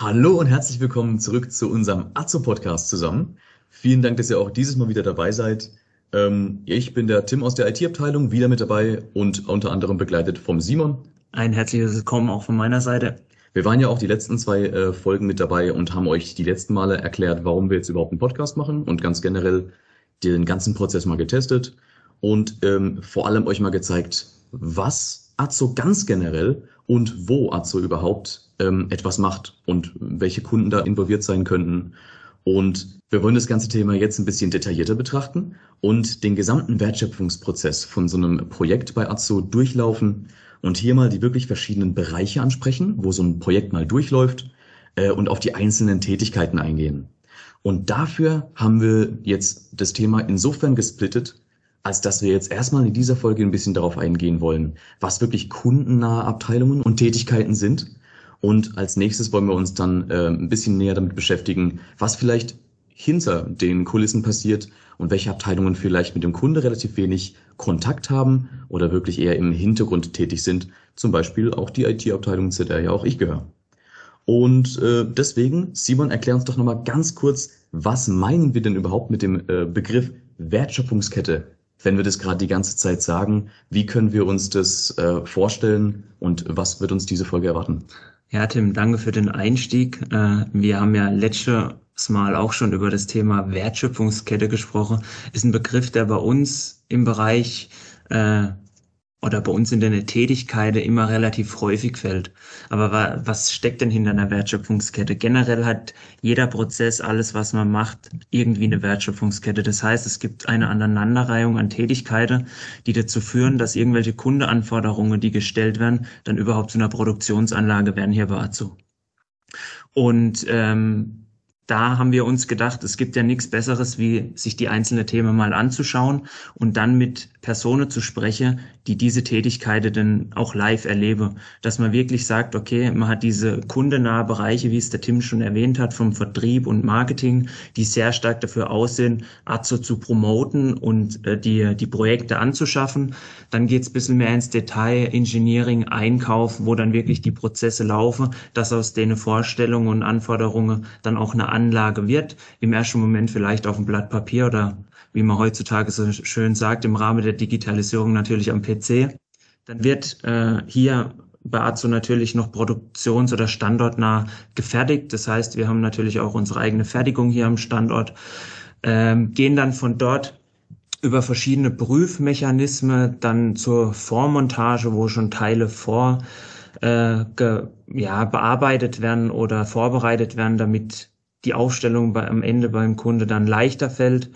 Hallo und herzlich willkommen zurück zu unserem Azo-Podcast zusammen. Vielen Dank, dass ihr auch dieses Mal wieder dabei seid. Ähm, ich bin der Tim aus der IT-Abteilung, wieder mit dabei und unter anderem begleitet vom Simon. Ein herzliches Willkommen auch von meiner Seite. Wir waren ja auch die letzten zwei äh, Folgen mit dabei und haben euch die letzten Male erklärt, warum wir jetzt überhaupt einen Podcast machen und ganz generell den ganzen Prozess mal getestet und ähm, vor allem euch mal gezeigt, was Azo ganz generell und wo Azo überhaupt ähm, etwas macht und welche Kunden da involviert sein könnten. Und wir wollen das ganze Thema jetzt ein bisschen detaillierter betrachten und den gesamten Wertschöpfungsprozess von so einem Projekt bei Azo durchlaufen und hier mal die wirklich verschiedenen Bereiche ansprechen, wo so ein Projekt mal durchläuft äh, und auf die einzelnen Tätigkeiten eingehen. Und dafür haben wir jetzt das Thema insofern gesplittet, als dass wir jetzt erstmal in dieser Folge ein bisschen darauf eingehen wollen, was wirklich kundennahe Abteilungen und Tätigkeiten sind und als nächstes wollen wir uns dann äh, ein bisschen näher damit beschäftigen, was vielleicht hinter den Kulissen passiert und welche Abteilungen vielleicht mit dem Kunde relativ wenig Kontakt haben oder wirklich eher im Hintergrund tätig sind. Zum Beispiel auch die IT-Abteilung, zu der ja auch ich gehöre. Und äh, deswegen, Simon, erklär uns doch nochmal ganz kurz, was meinen wir denn überhaupt mit dem äh, Begriff Wertschöpfungskette? Wenn wir das gerade die ganze Zeit sagen, wie können wir uns das äh, vorstellen und was wird uns diese Folge erwarten? Ja, Tim, danke für den Einstieg. Äh, wir haben ja letztes Mal auch schon über das Thema Wertschöpfungskette gesprochen. Ist ein Begriff, der bei uns im Bereich äh, oder bei uns in der Tätigkeit immer relativ häufig fällt. Aber was steckt denn hinter einer Wertschöpfungskette? Generell hat jeder Prozess, alles, was man macht, irgendwie eine Wertschöpfungskette. Das heißt, es gibt eine Aneinanderreihung an Tätigkeiten, die dazu führen, dass irgendwelche Kundeanforderungen, die gestellt werden, dann überhaupt zu einer Produktionsanlage werden hier bei Azu. Und ähm, da haben wir uns gedacht, es gibt ja nichts Besseres, wie sich die einzelnen Themen mal anzuschauen und dann mit Personen zu sprechen, die diese Tätigkeiten dann auch live erlebe. Dass man wirklich sagt, okay, man hat diese kundennahe Bereiche, wie es der Tim schon erwähnt hat, vom Vertrieb und Marketing, die sehr stark dafür aussehen, Azo zu promoten und äh, die, die Projekte anzuschaffen. Dann geht's bisschen mehr ins Detail, Engineering, Einkauf, wo dann wirklich die Prozesse laufen, dass aus denen Vorstellungen und Anforderungen dann auch eine Anlage wird. Im ersten Moment vielleicht auf dem Blatt Papier oder wie man heutzutage so schön sagt, im Rahmen der Digitalisierung natürlich am PC. Dann wird äh, hier bei Azo natürlich noch produktions- oder standortnah gefertigt. Das heißt, wir haben natürlich auch unsere eigene Fertigung hier am Standort, ähm, gehen dann von dort über verschiedene Prüfmechanismen dann zur Vormontage, wo schon Teile vor äh, ge, ja, bearbeitet werden oder vorbereitet werden, damit die Aufstellung bei, am Ende beim Kunde dann leichter fällt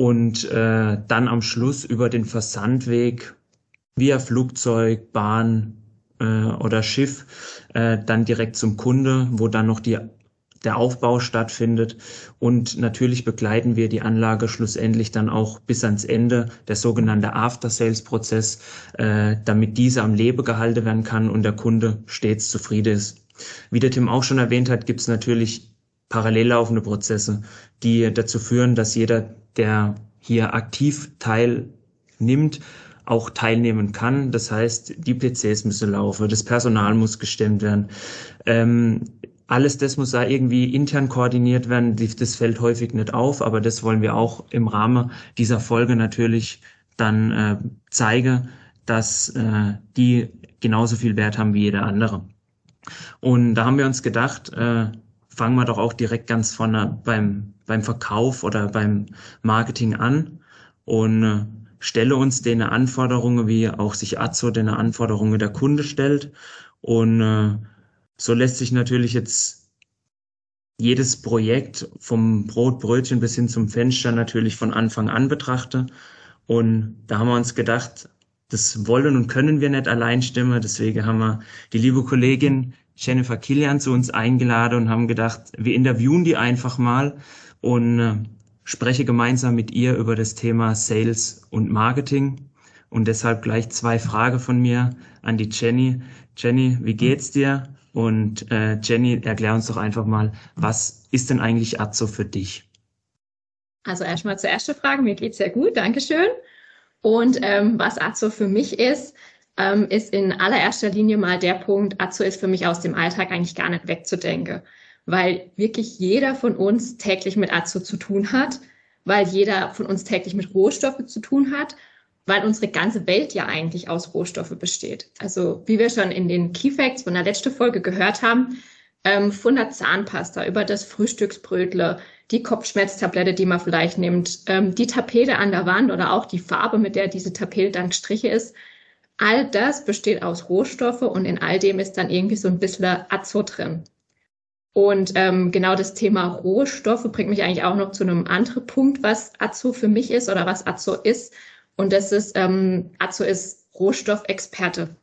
und äh, dann am Schluss über den Versandweg via Flugzeug, Bahn äh, oder Schiff äh, dann direkt zum Kunde, wo dann noch die der Aufbau stattfindet. Und natürlich begleiten wir die Anlage schlussendlich dann auch bis ans Ende, der sogenannte After-Sales-Prozess, äh, damit diese am Leben gehalten werden kann und der Kunde stets zufrieden ist. Wie der Tim auch schon erwähnt hat, gibt es natürlich parallel laufende Prozesse, die dazu führen, dass jeder, der hier aktiv teilnimmt, auch teilnehmen kann. Das heißt, die PCs müssen laufen, das Personal muss gestemmt werden. Ähm, alles das muss da irgendwie intern koordiniert werden. Das fällt häufig nicht auf, aber das wollen wir auch im Rahmen dieser Folge natürlich dann äh, zeigen, dass äh, die genauso viel Wert haben wie jeder andere. Und da haben wir uns gedacht, äh, fangen wir doch auch direkt ganz vorne beim, beim Verkauf oder beim Marketing an und äh, stelle uns den Anforderungen, wie auch sich Azo den Anforderungen der Kunde stellt. Und äh, so lässt sich natürlich jetzt jedes Projekt vom Brotbrötchen bis hin zum Fenster natürlich von Anfang an betrachten. Und da haben wir uns gedacht, das wollen und können wir nicht allein stimmen. Deswegen haben wir die liebe Kollegin Jennifer Kilian zu uns eingeladen und haben gedacht, wir interviewen die einfach mal und äh, spreche gemeinsam mit ihr über das Thema Sales und Marketing. Und deshalb gleich zwei Fragen von mir an die Jenny. Jenny, wie geht's dir? Und äh, Jenny, erklär uns doch einfach mal, was ist denn eigentlich Azo für dich? Also erstmal zur ersten Frage, mir geht's sehr gut, Dankeschön. Und ähm, was Azo für mich ist, ähm, ist in allererster Linie mal der Punkt, Azo ist für mich aus dem Alltag eigentlich gar nicht wegzudenken. weil wirklich jeder von uns täglich mit Azo zu tun hat, weil jeder von uns täglich mit Rohstoffen zu tun hat, weil unsere ganze Welt ja eigentlich aus Rohstoffe besteht. Also wie wir schon in den Key Facts von der letzten Folge gehört haben, ähm, von der Zahnpasta über das Frühstücksbrötle, die Kopfschmerztablette, die man vielleicht nimmt, ähm, die Tapete an der Wand oder auch die Farbe, mit der diese Tapete dann gestrichen ist. All das besteht aus Rohstoffe und in all dem ist dann irgendwie so ein bisschen Azo drin. Und ähm, genau das Thema Rohstoffe bringt mich eigentlich auch noch zu einem anderen Punkt, was Azo für mich ist oder was Azo ist. Und das ist, ähm, Azo ist Rohstoffexperte.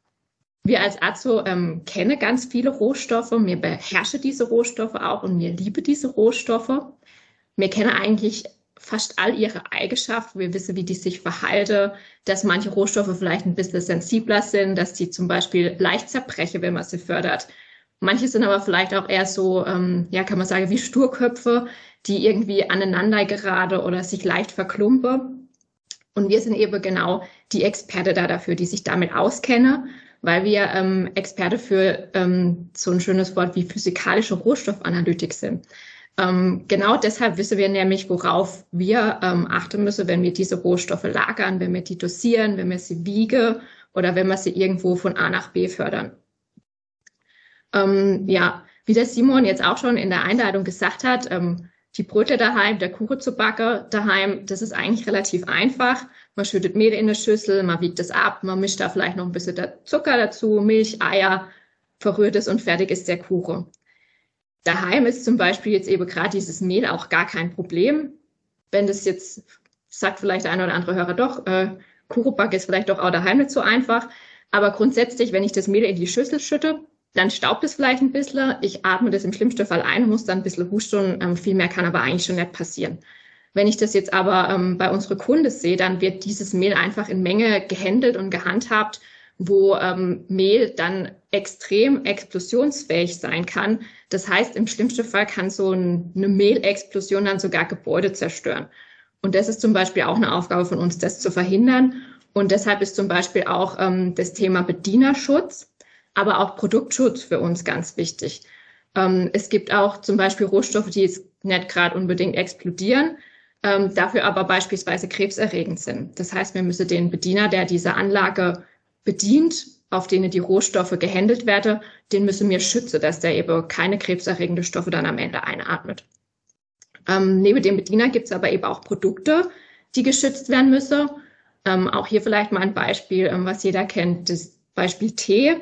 Wir als Azo ähm, kennen ganz viele Rohstoffe. Mir beherrsche diese Rohstoffe auch und mir liebe diese Rohstoffe. Wir kennen eigentlich fast all ihre Eigenschaften. Wir wissen, wie die sich verhalten, dass manche Rohstoffe vielleicht ein bisschen sensibler sind, dass die zum Beispiel leicht zerbrechen, wenn man sie fördert, Manche sind aber vielleicht auch eher so, ähm, ja, kann man sagen, wie Sturköpfe, die irgendwie aneinander gerade oder sich leicht verklumpen. Und wir sind eben genau die Experte da dafür, die sich damit auskennen, weil wir ähm, Experte für ähm, so ein schönes Wort wie physikalische Rohstoffanalytik sind. Ähm, genau deshalb wissen wir nämlich, worauf wir ähm, achten müssen, wenn wir diese Rohstoffe lagern, wenn wir die dosieren, wenn wir sie wiegen oder wenn wir sie irgendwo von A nach B fördern. Ähm, ja, wie der Simon jetzt auch schon in der Einleitung gesagt hat, ähm, die Brötchen daheim, der Kuchen zu backen daheim, das ist eigentlich relativ einfach. Man schüttet Mehl in eine Schüssel, man wiegt es ab, man mischt da vielleicht noch ein bisschen Zucker dazu, Milch, Eier, verrührt es und fertig ist der Kuchen. Daheim ist zum Beispiel jetzt eben gerade dieses Mehl auch gar kein Problem. Wenn das jetzt, sagt vielleicht der eine oder andere Hörer doch, äh, Kuchenback ist vielleicht doch auch daheim nicht so einfach. Aber grundsätzlich, wenn ich das Mehl in die Schüssel schütte, dann staubt es vielleicht ein bisschen. Ich atme das im schlimmsten Fall ein muss dann ein bisschen husten. Ähm, viel mehr kann aber eigentlich schon nicht passieren. Wenn ich das jetzt aber ähm, bei unseren Kunden sehe, dann wird dieses Mehl einfach in Menge gehandelt und gehandhabt, wo ähm, Mehl dann extrem explosionsfähig sein kann. Das heißt, im schlimmsten Fall kann so ein, eine Mehlexplosion dann sogar Gebäude zerstören. Und das ist zum Beispiel auch eine Aufgabe von uns, das zu verhindern. Und deshalb ist zum Beispiel auch ähm, das Thema Bedienerschutz aber auch Produktschutz für uns ganz wichtig. Ähm, es gibt auch zum Beispiel Rohstoffe, die jetzt nicht gerade unbedingt explodieren, ähm, dafür aber beispielsweise krebserregend sind. Das heißt, wir müssen den Bediener, der diese Anlage bedient, auf denen die Rohstoffe gehandelt werden, den müssen wir schützen, dass der eben keine krebserregende Stoffe dann am Ende einatmet. Ähm, neben dem Bediener gibt es aber eben auch Produkte, die geschützt werden müssen. Ähm, auch hier vielleicht mal ein Beispiel, ähm, was jeder kennt, das Beispiel Tee.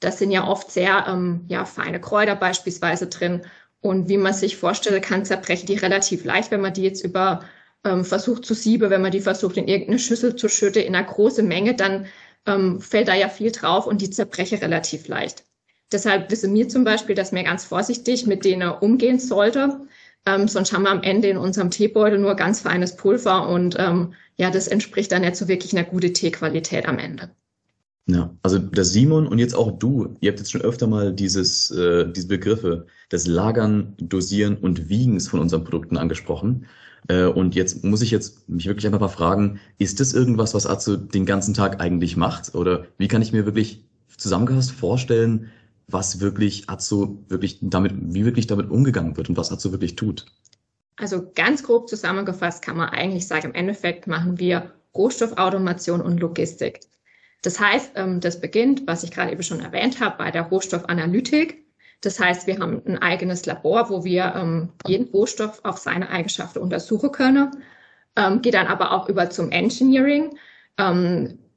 Das sind ja oft sehr ähm, ja, feine Kräuter beispielsweise drin. Und wie man sich vorstellt, kann zerbrechen die relativ leicht, wenn man die jetzt über ähm, versucht zu sieben, wenn man die versucht in irgendeine Schüssel zu schütten in einer großen Menge, dann ähm, fällt da ja viel drauf und die zerbreche relativ leicht. Deshalb wissen wir zum Beispiel, dass man ganz vorsichtig mit denen umgehen sollte. Ähm, sonst haben wir am Ende in unserem Teebeutel nur ganz feines Pulver und ähm, ja, das entspricht dann nicht so wirklich einer guten Teequalität am Ende. Ja, also der Simon und jetzt auch du, ihr habt jetzt schon öfter mal dieses, äh, diese Begriffe des Lagern, Dosieren und Wiegens von unseren Produkten angesprochen. Äh, und jetzt muss ich jetzt mich wirklich einfach mal fragen, ist das irgendwas, was Azu den ganzen Tag eigentlich macht? Oder wie kann ich mir wirklich zusammengefasst vorstellen, was wirklich Azu wirklich damit, wie wirklich damit umgegangen wird und was Azu wirklich tut? Also ganz grob zusammengefasst kann man eigentlich sagen, im Endeffekt machen wir Rohstoffautomation und Logistik. Das heißt, ähm, das beginnt, was ich gerade eben schon erwähnt habe, bei der Rohstoffanalytik. Das heißt, wir haben ein eigenes Labor, wo wir ähm, jeden Rohstoff auf seine Eigenschaften untersuchen können. Ähm, geht dann aber auch über zum Engineering,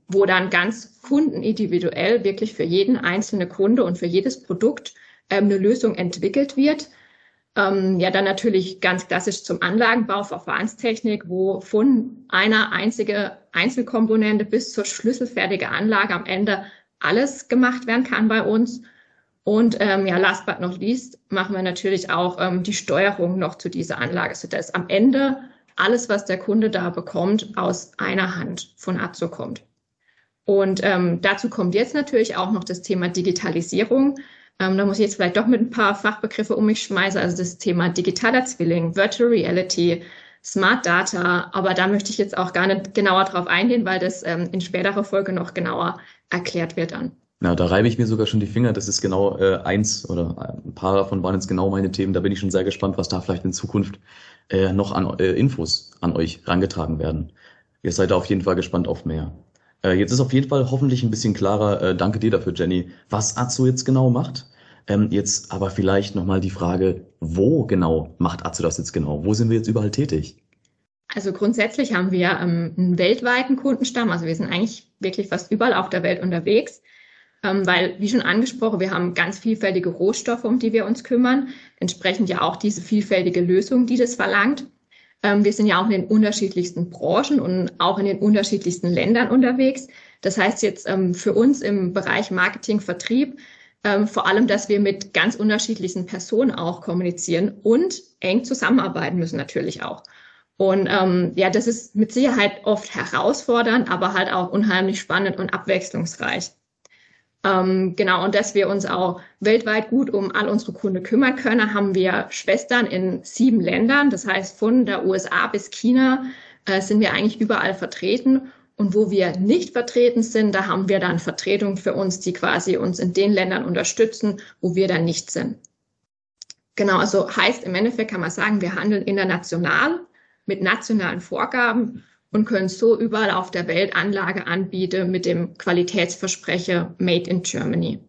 wo dann ganz kundenindividuell wirklich für jeden einzelnen Kunde und für jedes Produkt eine Lösung entwickelt wird, ähm, ja, dann natürlich ganz klassisch zum Anlagenbau, Verfahrenstechnik, wo von einer einzigen Einzelkomponente bis zur schlüsselfertige Anlage am Ende alles gemacht werden kann bei uns. Und ähm, ja, last but not least machen wir natürlich auch ähm, die Steuerung noch zu dieser Anlage, sodass am Ende alles, was der Kunde da bekommt, aus einer Hand von Azo kommt. Und ähm, dazu kommt jetzt natürlich auch noch das Thema Digitalisierung. Ähm, da muss ich jetzt vielleicht doch mit ein paar Fachbegriffe um mich schmeißen, also das Thema digitaler Zwilling, Virtual Reality, Smart Data, aber da möchte ich jetzt auch gar nicht genauer drauf eingehen, weil das ähm, in späterer Folge noch genauer erklärt wird dann. Na, da reibe ich mir sogar schon die Finger. Das ist genau äh, eins oder ein paar davon waren jetzt genau meine Themen. Da bin ich schon sehr gespannt, was da vielleicht in Zukunft äh, noch an äh, Infos an euch rangetragen werden. Ihr seid da auf jeden Fall gespannt auf mehr. Äh, jetzt ist auf jeden Fall hoffentlich ein bisschen klarer. Äh, danke dir dafür, Jenny, was Azo jetzt genau macht. Ähm, jetzt aber vielleicht nochmal die Frage, wo genau macht Azo das jetzt genau? Wo sind wir jetzt überall tätig? Also grundsätzlich haben wir ähm, einen weltweiten Kundenstamm. Also wir sind eigentlich wirklich fast überall auf der Welt unterwegs weil, wie schon angesprochen, wir haben ganz vielfältige Rohstoffe, um die wir uns kümmern, entsprechend ja auch diese vielfältige Lösung, die das verlangt. Ähm, wir sind ja auch in den unterschiedlichsten Branchen und auch in den unterschiedlichsten Ländern unterwegs. Das heißt jetzt ähm, für uns im Bereich Marketing, Vertrieb, ähm, vor allem, dass wir mit ganz unterschiedlichen Personen auch kommunizieren und eng zusammenarbeiten müssen natürlich auch. Und ähm, ja, das ist mit Sicherheit oft herausfordernd, aber halt auch unheimlich spannend und abwechslungsreich. Ähm, genau, und dass wir uns auch weltweit gut um all unsere Kunden kümmern können, haben wir Schwestern in sieben Ländern. Das heißt, von der USA bis China äh, sind wir eigentlich überall vertreten. Und wo wir nicht vertreten sind, da haben wir dann Vertretungen für uns, die quasi uns in den Ländern unterstützen, wo wir dann nicht sind. Genau, also heißt im Endeffekt kann man sagen, wir handeln international mit nationalen Vorgaben und können so überall auf der Welt Anlage anbieten mit dem Qualitätsversprecher Made in Germany.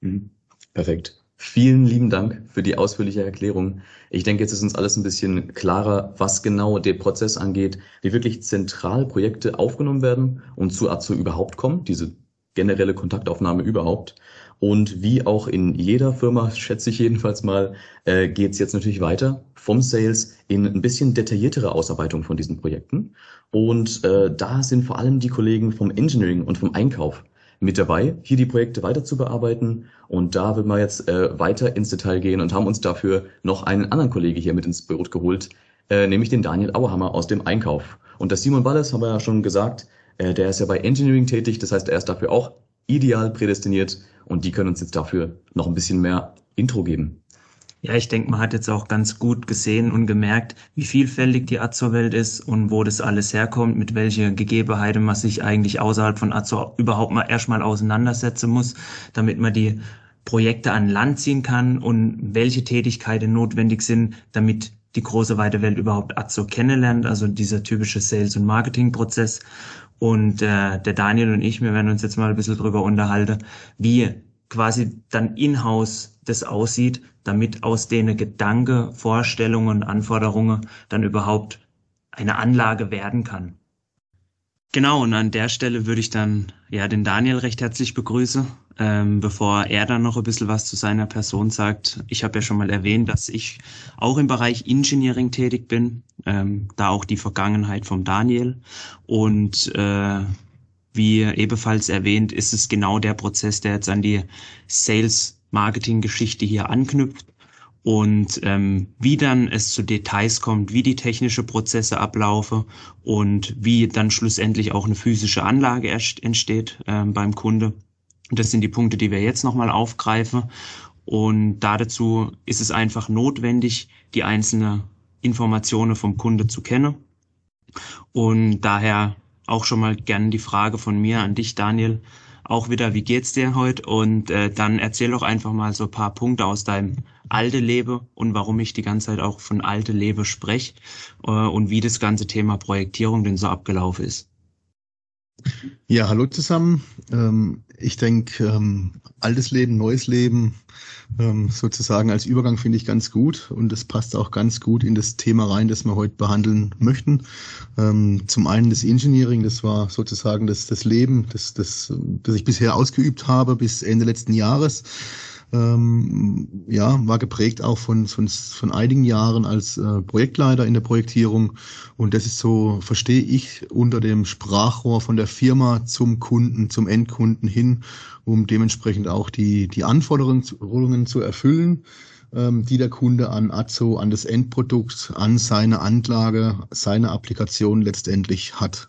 Mhm. Perfekt. Vielen lieben Dank für die ausführliche Erklärung. Ich denke, jetzt ist uns alles ein bisschen klarer, was genau den Prozess angeht, wie wirklich zentral Projekte aufgenommen werden und zu AZO überhaupt kommen, diese generelle Kontaktaufnahme überhaupt. Und wie auch in jeder Firma, schätze ich jedenfalls mal, äh, geht es jetzt natürlich weiter vom Sales in ein bisschen detailliertere Ausarbeitung von diesen Projekten. Und äh, da sind vor allem die Kollegen vom Engineering und vom Einkauf mit dabei, hier die Projekte weiter zu bearbeiten. Und da will wir jetzt äh, weiter ins Detail gehen und haben uns dafür noch einen anderen Kollege hier mit ins Boot geholt, äh, nämlich den Daniel Auerhammer aus dem Einkauf. Und das Simon Walles haben wir ja schon gesagt, äh, der ist ja bei Engineering tätig, das heißt, er ist dafür auch ideal prädestiniert und die können uns jetzt dafür noch ein bisschen mehr Intro geben. Ja, ich denke, man hat jetzt auch ganz gut gesehen und gemerkt, wie vielfältig die Azo-Welt ist und wo das alles herkommt, mit welchen Gegebenheiten man sich eigentlich außerhalb von Azo überhaupt mal erstmal auseinandersetzen muss, damit man die Projekte an Land ziehen kann und welche Tätigkeiten notwendig sind, damit die große weite Welt überhaupt Azo kennenlernt, also dieser typische Sales- und Marketing-Prozess. Und äh, der Daniel und ich, wir werden uns jetzt mal ein bisschen drüber unterhalten, wie quasi dann in-house das aussieht, damit aus denen Gedanke, Vorstellungen, Anforderungen dann überhaupt eine Anlage werden kann. Genau, und an der Stelle würde ich dann ja den Daniel recht herzlich begrüßen. Ähm, bevor er dann noch ein bisschen was zu seiner Person sagt. Ich habe ja schon mal erwähnt, dass ich auch im Bereich Engineering tätig bin, ähm, da auch die Vergangenheit vom Daniel. Und äh, wie ebenfalls erwähnt, ist es genau der Prozess, der jetzt an die Sales-Marketing-Geschichte hier anknüpft und ähm, wie dann es zu Details kommt, wie die technische Prozesse ablaufen und wie dann schlussendlich auch eine physische Anlage entsteht ähm, beim Kunde. Das sind die Punkte, die wir jetzt nochmal aufgreifen. Und dazu ist es einfach notwendig, die einzelnen Informationen vom Kunde zu kennen. Und daher auch schon mal gerne die Frage von mir an dich, Daniel auch wieder, wie geht's dir heute? Und äh, dann erzähl doch einfach mal so ein paar Punkte aus deinem alte Leben und warum ich die ganze Zeit auch von alte Leben spreche äh, und wie das ganze Thema Projektierung denn so abgelaufen ist. Ja, hallo zusammen. Ähm, ich denke, ähm, altes Leben, neues Leben, ähm, sozusagen als Übergang finde ich ganz gut und das passt auch ganz gut in das Thema rein, das wir heute behandeln möchten. Ähm, zum einen das Engineering, das war sozusagen das, das Leben, das, das, das ich bisher ausgeübt habe bis Ende letzten Jahres ähm, ja, war geprägt auch von, von, von einigen Jahren als äh, Projektleiter in der Projektierung. Und das ist so, verstehe ich, unter dem Sprachrohr von der Firma zum Kunden, zum Endkunden hin, um dementsprechend auch die, die Anforderungen zu erfüllen, ähm, die der Kunde an Azo, an das Endprodukt, an seine Anlage, seine Applikation letztendlich hat.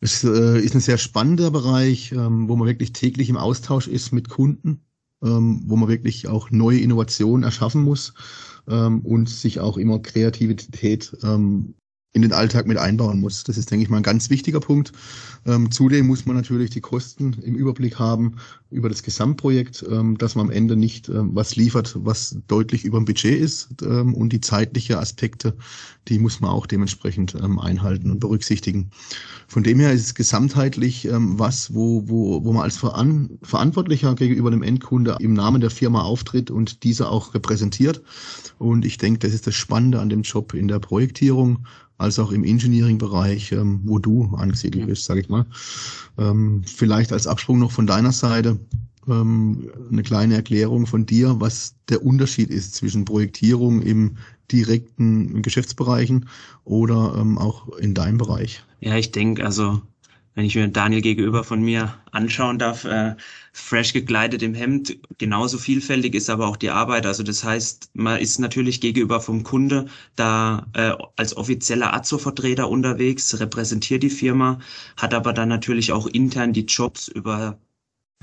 Es äh, ist ein sehr spannender Bereich, ähm, wo man wirklich täglich im Austausch ist mit Kunden ähm, wo man wirklich auch neue Innovationen erschaffen muss ähm, und sich auch immer Kreativität ähm, in den Alltag mit einbauen muss. Das ist, denke ich mal, ein ganz wichtiger Punkt. Ähm, zudem muss man natürlich die Kosten im Überblick haben über das Gesamtprojekt, ähm, dass man am Ende nicht ähm, was liefert, was deutlich über dem Budget ist. Ähm, und die zeitliche Aspekte, die muss man auch dementsprechend ähm, einhalten und berücksichtigen. Von dem her ist es gesamtheitlich ähm, was, wo, wo, wo man als Veran Verantwortlicher gegenüber dem Endkunde im Namen der Firma auftritt und diese auch repräsentiert. Und ich denke, das ist das Spannende an dem Job in der Projektierung als auch im Engineering-Bereich, ähm, wo du angesiedelt bist, sage ich mal. Ähm, vielleicht als Absprung noch von deiner Seite ähm, eine kleine Erklärung von dir, was der Unterschied ist zwischen Projektierung im direkten Geschäftsbereichen oder ähm, auch in deinem Bereich. Ja, ich denke, also wenn ich mir Daniel gegenüber von mir anschauen darf, äh, fresh gekleidet im Hemd, genauso vielfältig ist aber auch die Arbeit. Also das heißt, man ist natürlich gegenüber vom Kunde da äh, als offizieller Azo-Vertreter unterwegs, repräsentiert die Firma, hat aber dann natürlich auch intern die Jobs über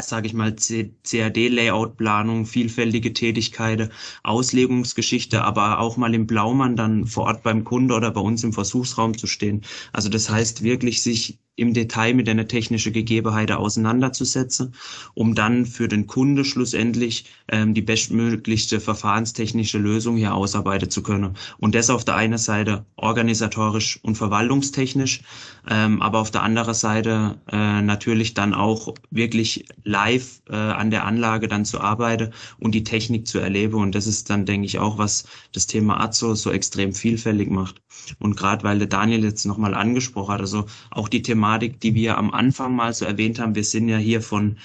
sage ich mal, CAD-Layout-Planung, vielfältige Tätigkeiten, Auslegungsgeschichte, aber auch mal im Blaumann dann vor Ort beim Kunde oder bei uns im Versuchsraum zu stehen. Also das heißt wirklich sich im Detail mit einer technischen Gegebenheit auseinanderzusetzen, um dann für den Kunde schlussendlich ähm, die bestmöglichste verfahrenstechnische Lösung hier ausarbeiten zu können. Und das auf der einen Seite organisatorisch und verwaltungstechnisch, ähm, aber auf der anderen Seite äh, natürlich dann auch wirklich live äh, an der Anlage dann zu arbeiten und die Technik zu erleben. Und das ist dann, denke ich, auch, was das Thema Azo so extrem vielfältig macht. Und gerade weil der Daniel jetzt nochmal angesprochen hat, also auch die Thema Thematik, die wir am Anfang mal so erwähnt haben. Wir sind ja hier von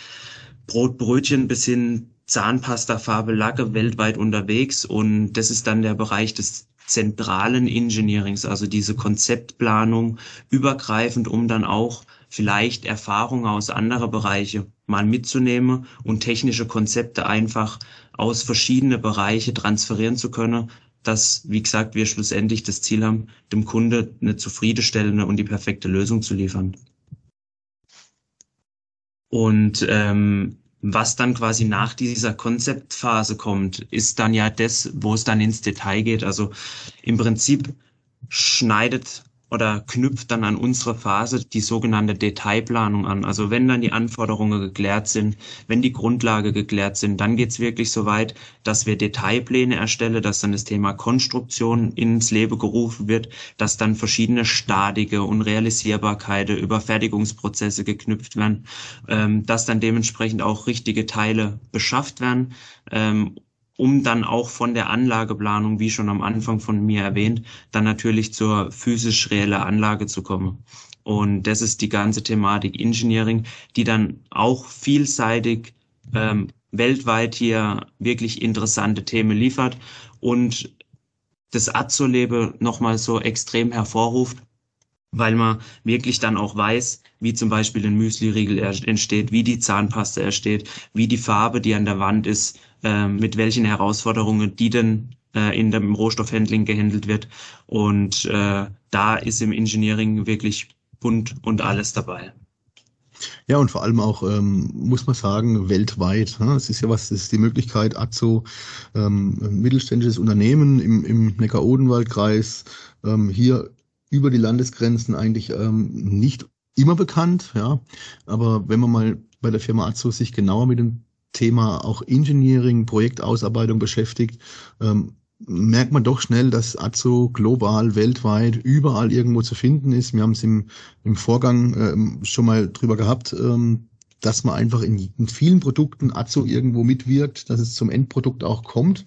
Brotbrötchen bis hin Zahnpasta, Farbe, Lacke weltweit unterwegs und das ist dann der Bereich des zentralen Engineerings, also diese Konzeptplanung übergreifend, um dann auch vielleicht Erfahrungen aus anderen Bereiche mal mitzunehmen und technische Konzepte einfach aus verschiedene Bereiche transferieren zu können, dass, wie gesagt, wir schlussendlich das Ziel haben, dem Kunde eine zufriedenstellende und die perfekte Lösung zu liefern. Und ähm, was dann quasi nach dieser Konzeptphase kommt, ist dann ja das, wo es dann ins Detail geht. Also im Prinzip schneidet oder knüpft dann an unsere Phase die sogenannte Detailplanung an. Also wenn dann die Anforderungen geklärt sind, wenn die Grundlage geklärt sind, dann geht's wirklich so weit, dass wir Detailpläne erstellen, dass dann das Thema Konstruktion ins Leben gerufen wird, dass dann verschiedene Stadige und Realisierbarkeiten über Fertigungsprozesse geknüpft werden, ähm, dass dann dementsprechend auch richtige Teile beschafft werden ähm, um dann auch von der Anlageplanung, wie schon am Anfang von mir erwähnt, dann natürlich zur physisch reelle Anlage zu kommen. Und das ist die ganze Thematik Engineering, die dann auch vielseitig ähm, weltweit hier wirklich interessante Themen liefert und das Azo-Leben nochmal so extrem hervorruft, weil man wirklich dann auch weiß, wie zum Beispiel ein Müsli-Riegel entsteht, wie die Zahnpasta entsteht, wie die Farbe, die an der Wand ist, äh, mit welchen Herausforderungen die denn äh, in dem Rohstoffhandling gehandelt wird. Und äh, da ist im Engineering wirklich bunt und alles dabei. Ja, und vor allem auch, ähm, muss man sagen, weltweit. Ne? Es ist ja was, es ist die Möglichkeit, AZO, ähm, mittelständisches Unternehmen im, im Neckar-Odenwald-Kreis, ähm, hier über die Landesgrenzen eigentlich ähm, nicht immer bekannt, ja. Aber wenn man mal bei der Firma AZO sich genauer mit dem Thema auch Engineering, Projektausarbeitung beschäftigt, ähm, merkt man doch schnell, dass AZO global, weltweit, überall irgendwo zu finden ist. Wir haben es im, im Vorgang ähm, schon mal drüber gehabt, ähm, dass man einfach in, in, vielen Produkten AZO irgendwo mitwirkt, dass es zum Endprodukt auch kommt.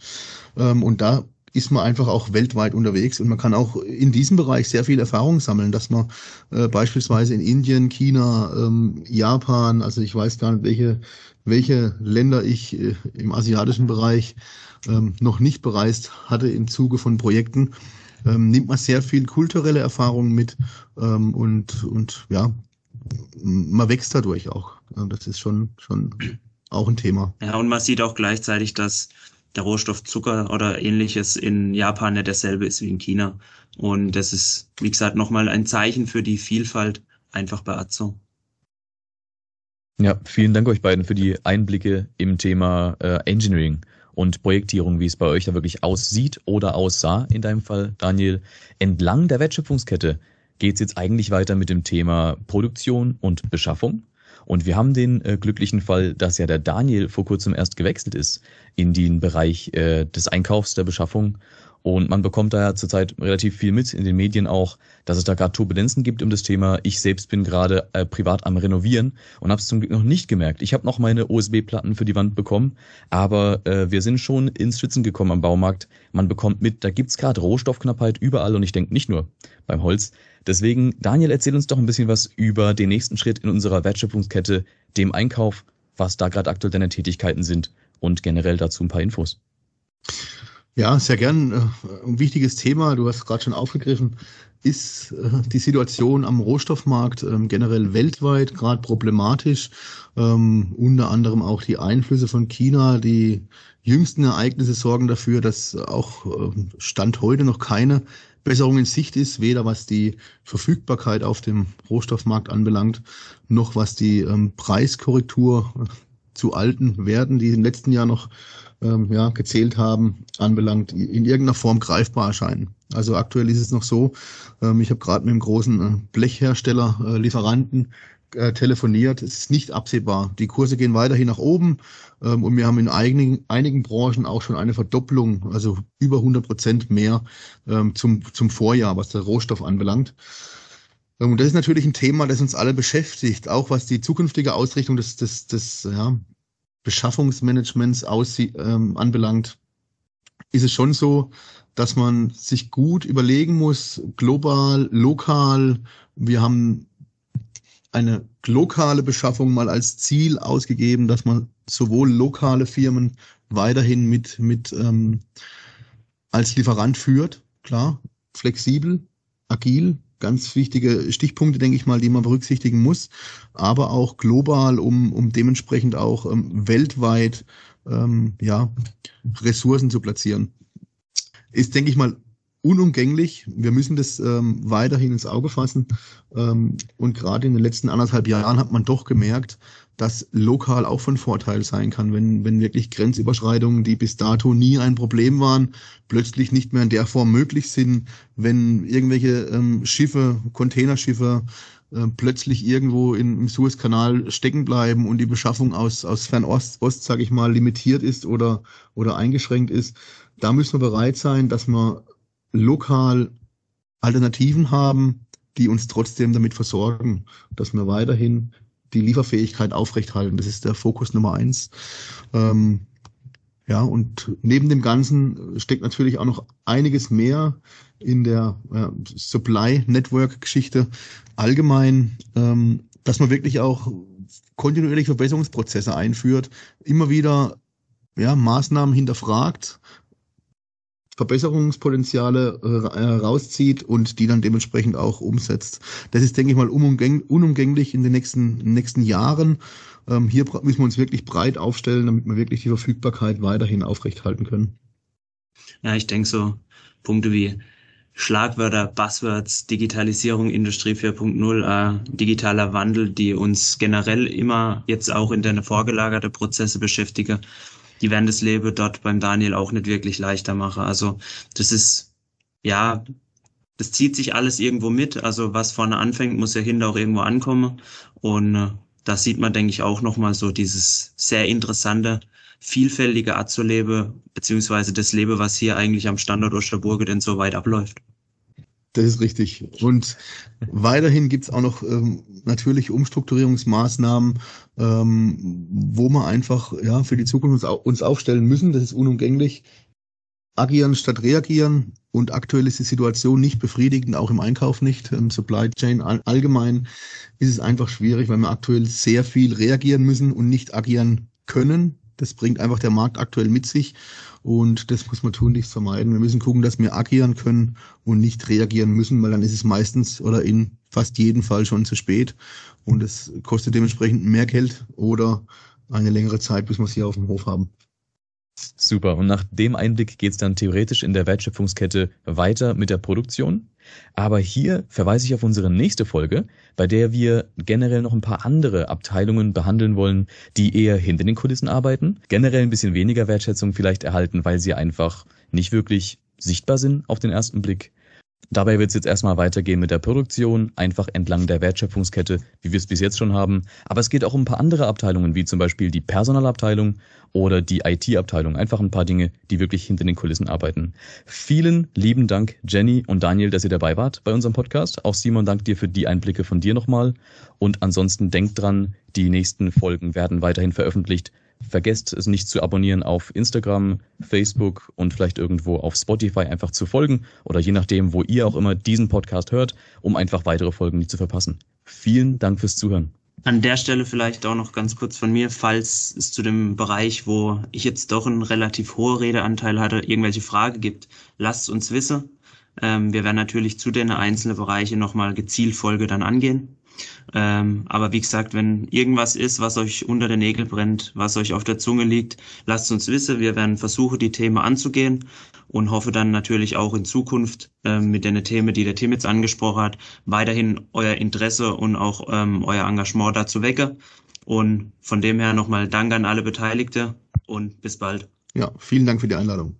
Ähm, und da ist man einfach auch weltweit unterwegs und man kann auch in diesem Bereich sehr viel Erfahrung sammeln, dass man äh, beispielsweise in Indien, China, ähm, Japan, also ich weiß gar nicht, welche, welche Länder ich äh, im asiatischen Bereich ähm, noch nicht bereist hatte im Zuge von Projekten, ähm, nimmt man sehr viel kulturelle Erfahrungen mit ähm, und, und ja, man wächst dadurch auch. Das ist schon, schon auch ein Thema. Ja, und man sieht auch gleichzeitig, dass der Rohstoff Zucker oder ähnliches in Japan nicht derselbe ist wie in China. Und das ist, wie gesagt, nochmal ein Zeichen für die Vielfalt einfach bei Azo. Ja, vielen Dank euch beiden für die Einblicke im Thema äh, Engineering. und Projektierung, wie es bei euch da wirklich aussieht oder aussah, in deinem Fall, Daniel. Entlang der Wertschöpfungskette geht es jetzt eigentlich weiter mit dem Thema Produktion und Beschaffung. Und wir haben den äh, glücklichen Fall, dass ja der Daniel vor kurzem erst gewechselt ist in den Bereich äh, des Einkaufs, der Beschaffung und man bekommt da ja zurzeit relativ viel mit in den Medien auch, dass es da gerade Turbulenzen gibt um das Thema. Ich selbst bin gerade äh, privat am Renovieren und habe es zum Glück noch nicht gemerkt. Ich habe noch meine USB-Platten für die Wand bekommen, aber äh, wir sind schon ins Schwitzen gekommen am Baumarkt. Man bekommt mit, da gibt's gerade Rohstoffknappheit überall und ich denke nicht nur beim Holz. Deswegen, Daniel, erzähl uns doch ein bisschen was über den nächsten Schritt in unserer Wertschöpfungskette, dem Einkauf, was da gerade aktuell deine Tätigkeiten sind und generell dazu ein paar Infos. Ja, sehr gern. Äh, ein wichtiges Thema, du hast gerade schon aufgegriffen, ist äh, die Situation am Rohstoffmarkt ähm, generell weltweit gerade problematisch. Ähm, unter anderem auch die Einflüsse von China. Die jüngsten Ereignisse sorgen dafür, dass auch ähm, Stand heute noch keine Besserung in Sicht ist, weder was die Verfügbarkeit auf dem Rohstoffmarkt anbelangt, noch was die Preiskorrektur zu alten Werten, die im letzten Jahr noch ähm, ja, gezählt haben, anbelangt, in irgendeiner Form greifbar erscheinen. Also aktuell ist es noch so, ähm, ich habe gerade mit einem großen äh, Blechhersteller, äh, Lieferanten äh, telefoniert. Es ist nicht absehbar. Die Kurse gehen weiterhin nach oben ähm, und wir haben in einigen, einigen Branchen auch schon eine Verdopplung, also über 100 Prozent mehr ähm, zum, zum Vorjahr, was der Rohstoff anbelangt. Ähm, und das ist natürlich ein Thema, das uns alle beschäftigt, auch was die zukünftige Ausrichtung des, des, des ja, Beschaffungsmanagements aussie ähm, anbelangt, ist es schon so, dass man sich gut überlegen muss, global, lokal. Wir haben eine lokale Beschaffung mal als Ziel ausgegeben, dass man sowohl lokale Firmen weiterhin mit, mit ähm, als Lieferant führt, klar, flexibel, agil, ganz wichtige Stichpunkte, denke ich mal, die man berücksichtigen muss, aber auch global, um, um dementsprechend auch ähm, weltweit ähm, ja, Ressourcen zu platzieren. Ist, denke ich mal, unumgänglich. Wir müssen das ähm, weiterhin ins Auge fassen. Ähm, und gerade in den letzten anderthalb Jahren hat man doch gemerkt, dass lokal auch von Vorteil sein kann, wenn, wenn wirklich Grenzüberschreitungen, die bis dato nie ein Problem waren, plötzlich nicht mehr in der Form möglich sind, wenn irgendwelche ähm, Schiffe, Containerschiffe äh, plötzlich irgendwo im Suezkanal stecken bleiben und die Beschaffung aus, aus Fernost, Ost, sage ich mal, limitiert ist oder, oder eingeschränkt ist. Da müssen wir bereit sein, dass wir lokal Alternativen haben, die uns trotzdem damit versorgen, dass wir weiterhin die Lieferfähigkeit aufrechthalten. Das ist der Fokus Nummer eins. Ähm, ja, und neben dem Ganzen steckt natürlich auch noch einiges mehr in der äh, Supply Network Geschichte allgemein, ähm, dass man wirklich auch kontinuierlich Verbesserungsprozesse einführt, immer wieder ja, Maßnahmen hinterfragt, Verbesserungspotenziale äh, rauszieht und die dann dementsprechend auch umsetzt. Das ist, denke ich mal, unumgänglich in den nächsten, nächsten Jahren. Ähm, hier müssen wir uns wirklich breit aufstellen, damit wir wirklich die Verfügbarkeit weiterhin aufrechthalten können. Ja, ich denke so Punkte wie Schlagwörter, Buzzwords, Digitalisierung, Industrie 4.0, äh, digitaler Wandel, die uns generell immer jetzt auch in den vorgelagerte Prozesse beschäftigen die werden das Leben dort beim Daniel auch nicht wirklich leichter machen. Also das ist, ja, das zieht sich alles irgendwo mit. Also was vorne anfängt, muss ja hinter auch irgendwo ankommen. Und äh, da sieht man, denke ich, auch nochmal so dieses sehr interessante, vielfältige Art zu leben, beziehungsweise das Leben, was hier eigentlich am Standort Osterburge denn so weit abläuft. Das ist richtig. Und weiterhin gibt's auch noch ähm, natürlich Umstrukturierungsmaßnahmen, ähm, wo wir einfach ja für die Zukunft uns, uns aufstellen müssen. Das ist unumgänglich. Agieren statt reagieren. Und aktuell ist die Situation nicht befriedigend, auch im Einkauf nicht. Im Supply Chain allgemein ist es einfach schwierig, weil wir aktuell sehr viel reagieren müssen und nicht agieren können. Das bringt einfach der Markt aktuell mit sich. Und das muss man tun, nichts vermeiden. Wir müssen gucken, dass wir agieren können und nicht reagieren müssen, weil dann ist es meistens oder in fast jedem Fall schon zu spät. Und es kostet dementsprechend mehr Geld oder eine längere Zeit, bis wir es hier auf dem Hof haben. Super. Und nach dem Einblick geht es dann theoretisch in der Wertschöpfungskette weiter mit der Produktion. Aber hier verweise ich auf unsere nächste Folge, bei der wir generell noch ein paar andere Abteilungen behandeln wollen, die eher hinter den Kulissen arbeiten, generell ein bisschen weniger Wertschätzung vielleicht erhalten, weil sie einfach nicht wirklich sichtbar sind auf den ersten Blick. Dabei wird es jetzt erstmal weitergehen mit der Produktion, einfach entlang der Wertschöpfungskette, wie wir es bis jetzt schon haben. Aber es geht auch um ein paar andere Abteilungen, wie zum Beispiel die Personalabteilung oder die IT-Abteilung. Einfach ein paar Dinge, die wirklich hinter den Kulissen arbeiten. Vielen lieben Dank, Jenny und Daniel, dass ihr dabei wart bei unserem Podcast. Auch Simon, dank dir für die Einblicke von dir nochmal. Und ansonsten denkt dran, die nächsten Folgen werden weiterhin veröffentlicht. Vergesst es nicht zu abonnieren auf Instagram, Facebook und vielleicht irgendwo auf Spotify einfach zu folgen oder je nachdem, wo ihr auch immer diesen Podcast hört, um einfach weitere Folgen nicht zu verpassen. Vielen Dank fürs Zuhören. An der Stelle vielleicht auch noch ganz kurz von mir, falls es zu dem Bereich, wo ich jetzt doch einen relativ hohen Redeanteil hatte, irgendwelche Frage gibt, lasst uns wissen. Ähm, wir werden natürlich zu den einzelnen Bereiche nochmal gezielt Folge dann angehen. Ähm, aber wie gesagt, wenn irgendwas ist, was euch unter den Nägeln brennt, was euch auf der Zunge liegt, lasst uns wissen. Wir werden versuchen, die Themen anzugehen und hoffe dann natürlich auch in Zukunft ähm, mit den Themen, die der Tim jetzt angesprochen hat, weiterhin euer Interesse und auch ähm, euer Engagement dazu wecke. Und von dem her nochmal Dank an alle Beteiligte und bis bald. Ja, vielen Dank für die Einladung.